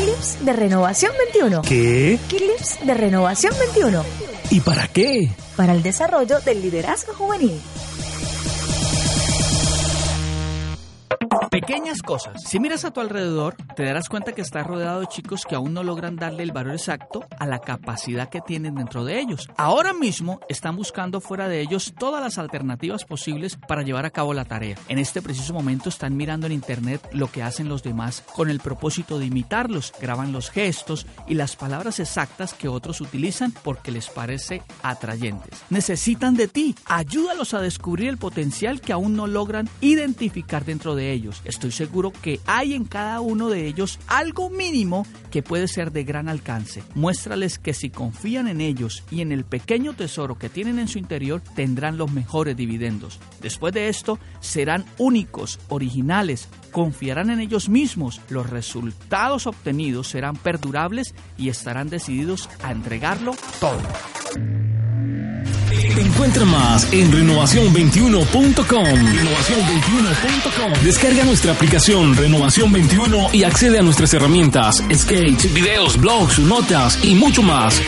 Clips de Renovación 21. ¿Qué? Clips de Renovación 21. ¿Y para qué? Para el desarrollo del liderazgo juvenil. Pequeñas cosas. Si miras a tu alrededor, te darás cuenta que estás rodeado de chicos que aún no logran darle el valor exacto a la capacidad que tienen dentro de ellos. Ahora mismo están buscando fuera de ellos todas las alternativas posibles para llevar a cabo la tarea. En este preciso momento están mirando en internet lo que hacen los demás con el propósito de imitarlos. Graban los gestos y las palabras exactas que otros utilizan porque les parece atrayentes. Necesitan de ti. Ayúdalos a descubrir el potencial que aún no logran identificar dentro de ellos. Estoy seguro que hay en cada uno de ellos algo mínimo que puede ser de gran alcance. Muéstrales que si confían en ellos y en el pequeño tesoro que tienen en su interior, tendrán los mejores dividendos. Después de esto, serán únicos, originales, confiarán en ellos mismos, los resultados obtenidos serán perdurables y estarán decididos a entregarlo todo. Encuentra más en renovación21.com. Renovación21.com. Descarga nuestra aplicación Renovación 21 y accede a nuestras herramientas, sketch, videos, blogs, notas y mucho más.